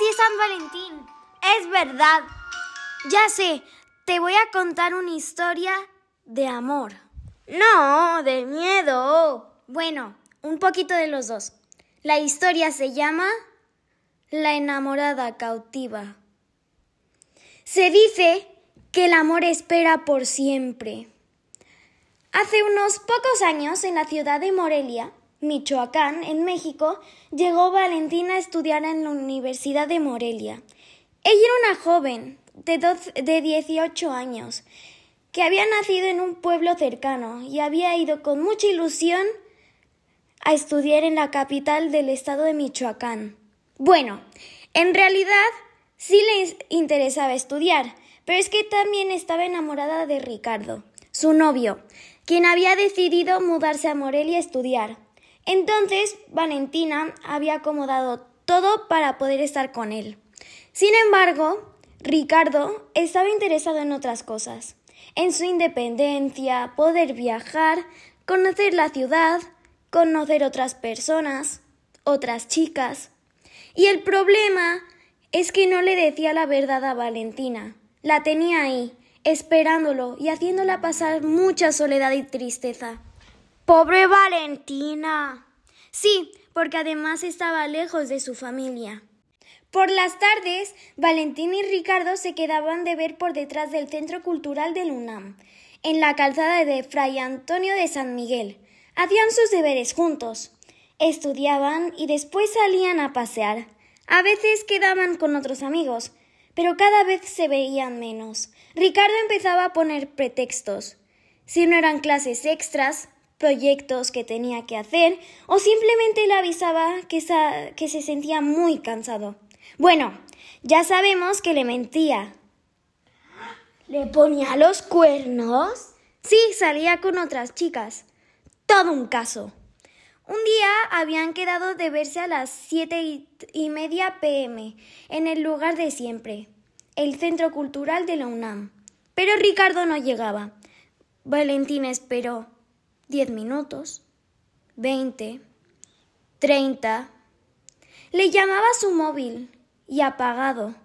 sí es San Valentín. Es verdad. Ya sé, te voy a contar una historia de amor. No, de miedo. Bueno, un poquito de los dos. La historia se llama La enamorada cautiva. Se dice que el amor espera por siempre. Hace unos pocos años, en la ciudad de Morelia, Michoacán, en México, llegó Valentina a estudiar en la Universidad de Morelia. Ella era una joven de, de 18 años que había nacido en un pueblo cercano y había ido con mucha ilusión a estudiar en la capital del estado de Michoacán. Bueno, en realidad sí le interesaba estudiar, pero es que también estaba enamorada de Ricardo, su novio, quien había decidido mudarse a Morelia a estudiar. Entonces, Valentina había acomodado todo para poder estar con él. Sin embargo, Ricardo estaba interesado en otras cosas, en su independencia, poder viajar, conocer la ciudad, conocer otras personas, otras chicas. Y el problema es que no le decía la verdad a Valentina. La tenía ahí, esperándolo y haciéndola pasar mucha soledad y tristeza. Pobre Valentina. Sí, porque además estaba lejos de su familia. Por las tardes, Valentina y Ricardo se quedaban de ver por detrás del Centro Cultural del UNAM, en la calzada de Fray Antonio de San Miguel. Hacían sus deberes juntos, estudiaban y después salían a pasear. A veces quedaban con otros amigos, pero cada vez se veían menos. Ricardo empezaba a poner pretextos. Si no eran clases extras, proyectos que tenía que hacer, o simplemente le avisaba que, que se sentía muy cansado. Bueno, ya sabemos que le mentía. ¿Le ponía los cuernos? Sí, salía con otras chicas. Todo un caso. Un día habían quedado de verse a las siete y media pm en el lugar de siempre, el Centro Cultural de la UNAM. Pero Ricardo no llegaba. Valentín esperó diez minutos, veinte, treinta. Le llamaba su móvil y apagado.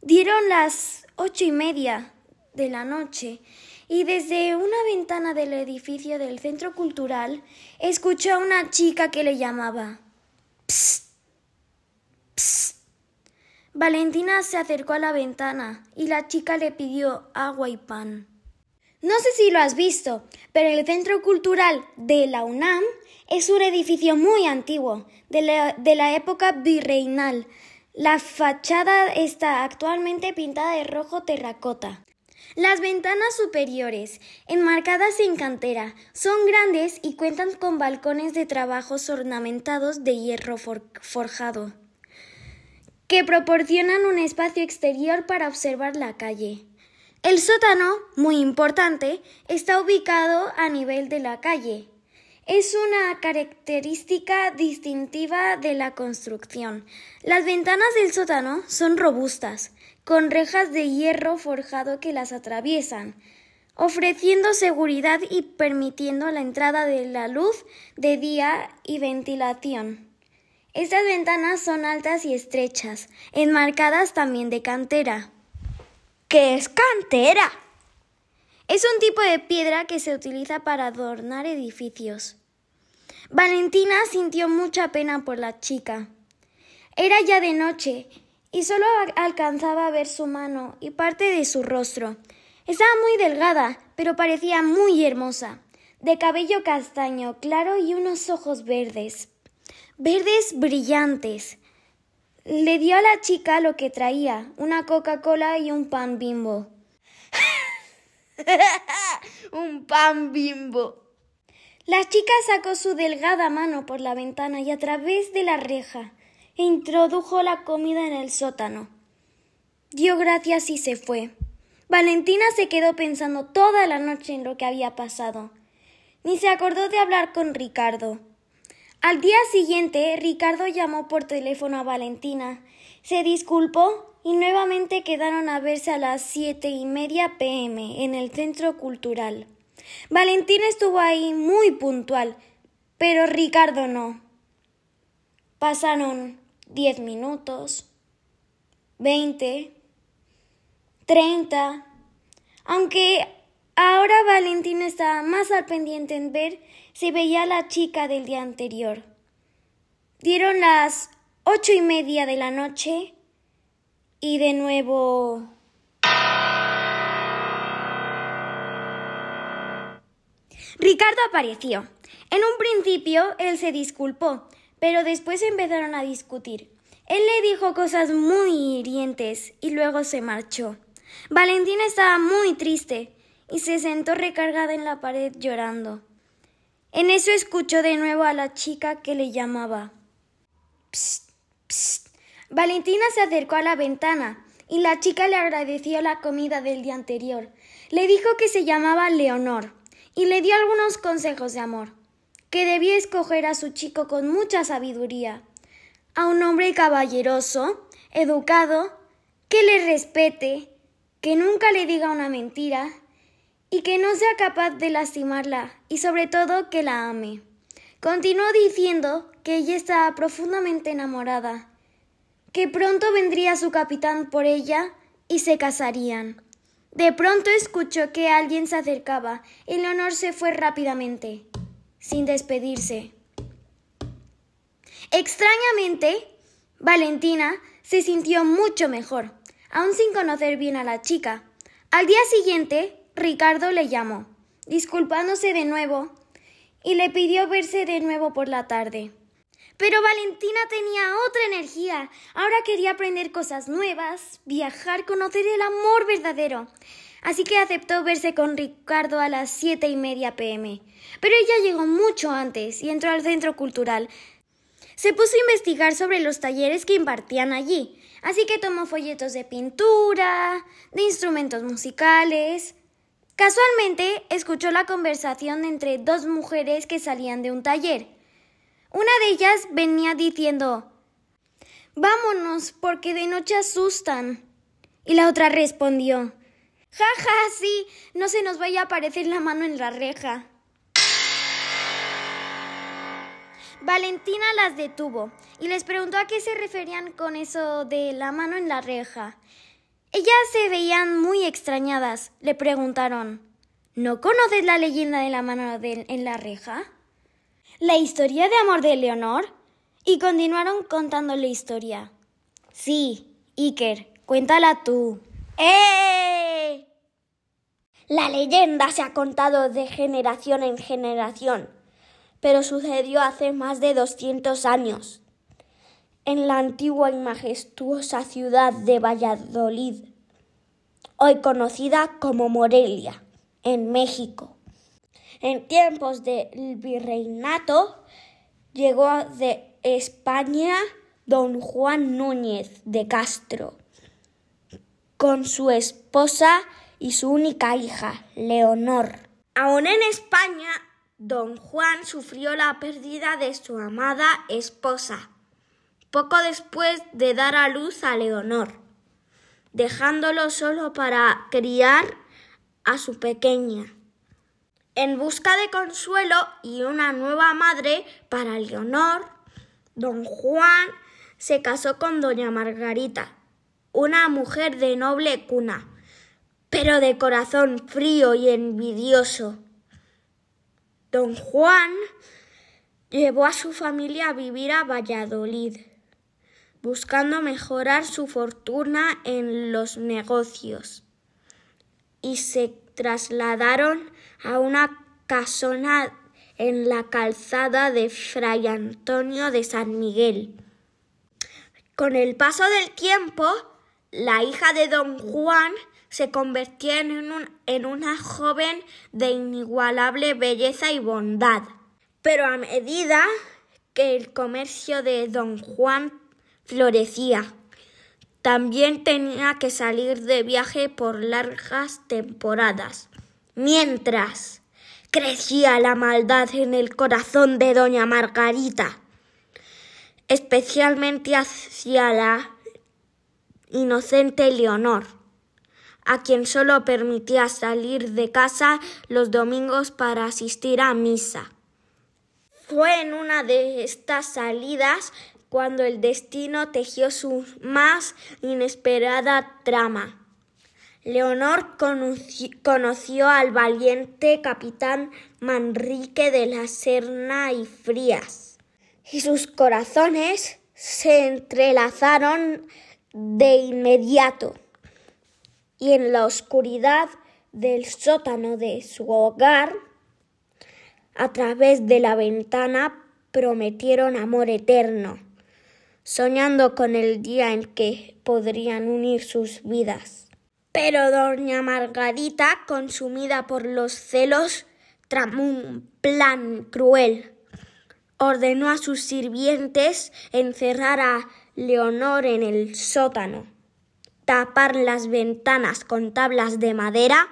Dieron las ocho y media de la noche y desde una ventana del edificio del centro cultural escuchó a una chica que le llamaba. Psst. Psst. Valentina se acercó a la ventana y la chica le pidió agua y pan. No sé si lo has visto, pero el Centro Cultural de la UNAM es un edificio muy antiguo, de la, de la época virreinal, la fachada está actualmente pintada de rojo terracota. Las ventanas superiores, enmarcadas en cantera, son grandes y cuentan con balcones de trabajos ornamentados de hierro forjado, que proporcionan un espacio exterior para observar la calle. El sótano, muy importante, está ubicado a nivel de la calle, es una característica distintiva de la construcción. Las ventanas del sótano son robustas, con rejas de hierro forjado que las atraviesan, ofreciendo seguridad y permitiendo la entrada de la luz de día y ventilación. Estas ventanas son altas y estrechas, enmarcadas también de cantera. ¿Qué es cantera? Es un tipo de piedra que se utiliza para adornar edificios. Valentina sintió mucha pena por la chica. Era ya de noche y solo alcanzaba a ver su mano y parte de su rostro. Estaba muy delgada, pero parecía muy hermosa, de cabello castaño claro y unos ojos verdes, verdes brillantes. Le dio a la chica lo que traía, una Coca-Cola y un pan bimbo. un pan bimbo. La chica sacó su delgada mano por la ventana y a través de la reja e introdujo la comida en el sótano. Dio gracias y se fue. Valentina se quedó pensando toda la noche en lo que había pasado. Ni se acordó de hablar con Ricardo. Al día siguiente, Ricardo llamó por teléfono a Valentina, se disculpó y nuevamente quedaron a verse a las siete y media pm en el centro cultural. Valentina estuvo ahí muy puntual, pero Ricardo no. Pasaron diez minutos, veinte, treinta. Aunque ahora Valentina estaba más al pendiente en ver si veía a la chica del día anterior. Dieron las ocho y media de la noche y de nuevo. Ricardo apareció. En un principio él se disculpó, pero después empezaron a discutir. Él le dijo cosas muy hirientes y luego se marchó. Valentina estaba muy triste y se sentó recargada en la pared llorando. En eso escuchó de nuevo a la chica que le llamaba. Psst, psst. Valentina se acercó a la ventana y la chica le agradeció la comida del día anterior. Le dijo que se llamaba Leonor y le dio algunos consejos de amor, que debía escoger a su chico con mucha sabiduría, a un hombre caballeroso, educado, que le respete, que nunca le diga una mentira y que no sea capaz de lastimarla y sobre todo que la ame. Continuó diciendo que ella estaba profundamente enamorada, que pronto vendría su capitán por ella y se casarían. De pronto escuchó que alguien se acercaba y Leonor se fue rápidamente, sin despedirse. Extrañamente, Valentina se sintió mucho mejor, aún sin conocer bien a la chica. Al día siguiente, Ricardo le llamó, disculpándose de nuevo, y le pidió verse de nuevo por la tarde. Pero Valentina tenía otra energía. Ahora quería aprender cosas nuevas, viajar, conocer el amor verdadero. Así que aceptó verse con Ricardo a las siete y media pm. Pero ella llegó mucho antes y entró al centro cultural. Se puso a investigar sobre los talleres que impartían allí, así que tomó folletos de pintura, de instrumentos musicales. Casualmente escuchó la conversación entre dos mujeres que salían de un taller. Una de ellas venía diciendo Vámonos, porque de noche asustan. Y la otra respondió Ja, ja, sí, no se nos vaya a aparecer la mano en la reja. Valentina las detuvo y les preguntó a qué se referían con eso de la mano en la reja. Ellas se veían muy extrañadas. Le preguntaron ¿No conoces la leyenda de la mano en la reja? ¿La historia de amor de Leonor? Y continuaron contando la historia. Sí, Iker, cuéntala tú. ¡Eh! La leyenda se ha contado de generación en generación, pero sucedió hace más de 200 años, en la antigua y majestuosa ciudad de Valladolid, hoy conocida como Morelia, en México. En tiempos del virreinato llegó de España don Juan Núñez de Castro con su esposa y su única hija, Leonor. Aún en España, don Juan sufrió la pérdida de su amada esposa, poco después de dar a luz a Leonor, dejándolo solo para criar a su pequeña. En busca de consuelo y una nueva madre para Leonor, don Juan se casó con doña Margarita, una mujer de noble cuna, pero de corazón frío y envidioso. Don Juan llevó a su familia a vivir a Valladolid, buscando mejorar su fortuna en los negocios, y se trasladaron a una casona en la calzada de Fray Antonio de San Miguel. Con el paso del tiempo, la hija de don Juan se convirtió en, en, una joven de inigualable belleza y bondad. Pero a medida que el comercio de don Juan florecía, también tenía que salir de viaje por largas temporadas, mientras crecía la maldad en el corazón de doña Margarita, especialmente hacia la inocente Leonor, a quien solo permitía salir de casa los domingos para asistir a misa. Fue en una de estas salidas cuando el destino tejió su más inesperada trama. Leonor conoció al valiente capitán Manrique de la Serna y Frías, y sus corazones se entrelazaron de inmediato, y en la oscuridad del sótano de su hogar, a través de la ventana, prometieron amor eterno, soñando con el día en que podrían unir sus vidas. Pero doña Margarita, consumida por los celos, tramó un plan cruel. Ordenó a sus sirvientes encerrar a Leonor en el sótano, tapar las ventanas con tablas de madera,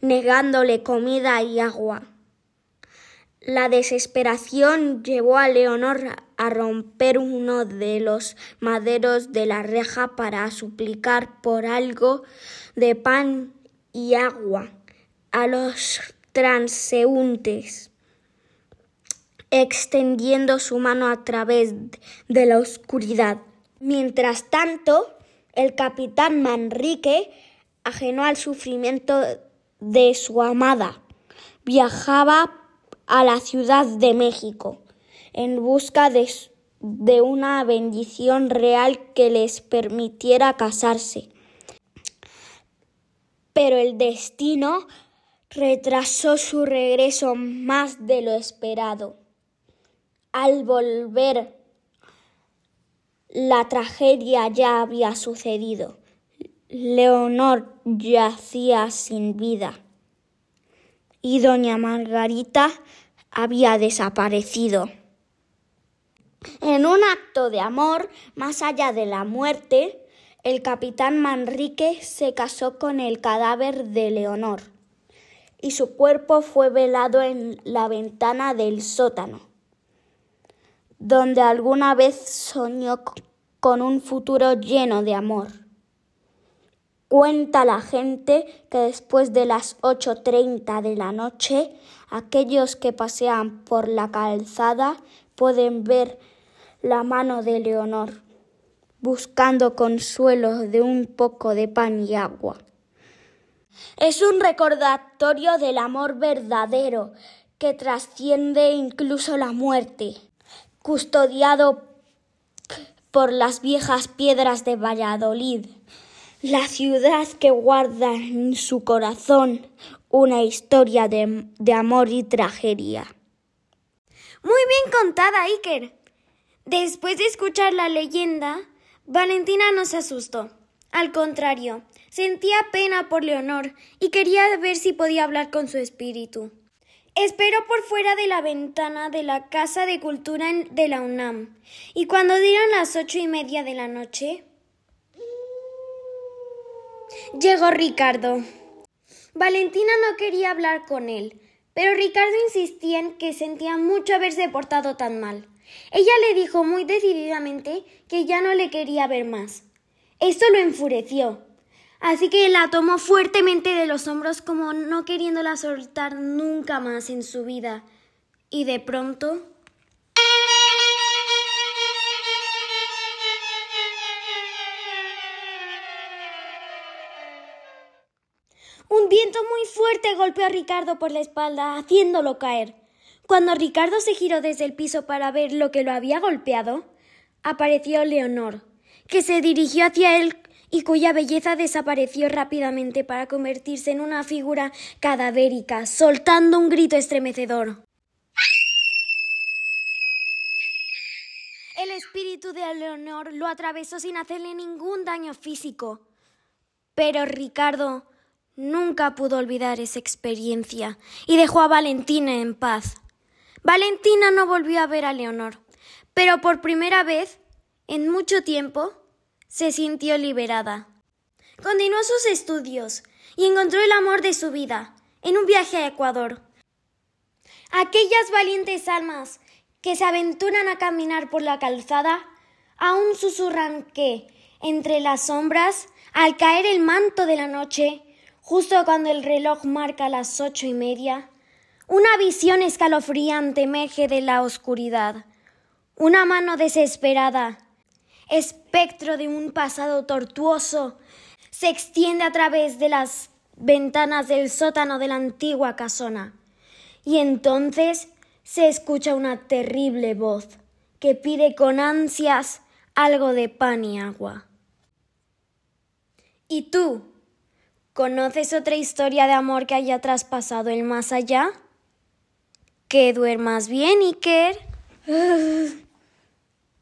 negándole comida y agua. La desesperación llevó a Leonor a romper uno de los maderos de la reja para suplicar por algo de pan y agua a los transeúntes, extendiendo su mano a través de la oscuridad. Mientras tanto, el capitán Manrique, ajeno al sufrimiento de su amada, viajaba a la Ciudad de México en busca de, de una bendición real que les permitiera casarse. Pero el destino retrasó su regreso más de lo esperado. Al volver, la tragedia ya había sucedido. Leonor yacía sin vida y doña Margarita había desaparecido. En un acto de amor, más allá de la muerte, el capitán Manrique se casó con el cadáver de Leonor y su cuerpo fue velado en la ventana del sótano, donde alguna vez soñó con un futuro lleno de amor. Cuenta la gente que después de las 8.30 de la noche, aquellos que pasean por la calzada pueden ver la mano de Leonor, buscando consuelo de un poco de pan y agua. Es un recordatorio del amor verdadero que trasciende incluso la muerte, custodiado por las viejas piedras de Valladolid la ciudad que guarda en su corazón una historia de, amor y tragedia. Muy bien contada, Iker. Después de escuchar la leyenda, Valentina no se asustó. Al contrario, sentía pena por Leonor y quería ver si podía hablar con su espíritu. Esperó por fuera de la ventana de la Casa de Cultura de la UNAM, y cuando dieron las ocho y media de la noche, Llegó Ricardo. Valentina no quería hablar con él, pero Ricardo insistía en que sentía mucho haberse portado tan mal. Ella le dijo muy decididamente que ya no le quería ver más. Esto lo enfureció, así que la tomó fuertemente de los hombros como no queriéndola soltar nunca más en su vida. Y de pronto Un viento muy fuerte golpeó a Ricardo por la espalda, haciéndolo caer. Cuando Ricardo se giró desde el piso para ver lo que lo había golpeado, apareció Leonor, que se dirigió hacia él y cuya belleza desapareció rápidamente para convertirse en una figura cadavérica, soltando un grito estremecedor. El espíritu de Leonor lo atravesó sin hacerle ningún daño físico. Pero Ricardo Nunca pudo olvidar esa experiencia y dejó a Valentina en paz. Valentina no volvió a ver a Leonor, pero por primera vez en mucho tiempo se sintió liberada. Continuó sus estudios y encontró el amor de su vida en un viaje a Ecuador. Aquellas valientes almas que se aventuran a caminar por la calzada aún susurran que, entre las sombras, al caer el manto de la noche, Justo cuando el reloj marca las ocho y media, una visión escalofriante emerge de la oscuridad. Una mano desesperada, espectro de un pasado tortuoso, se extiende a través de las ventanas del sótano de la antigua casona. Y entonces se escucha una terrible voz que pide con ansias algo de pan y agua. ¿Y tú? ¿Conoces otra historia de amor que haya traspasado el más allá? Que duermas bien, Iker.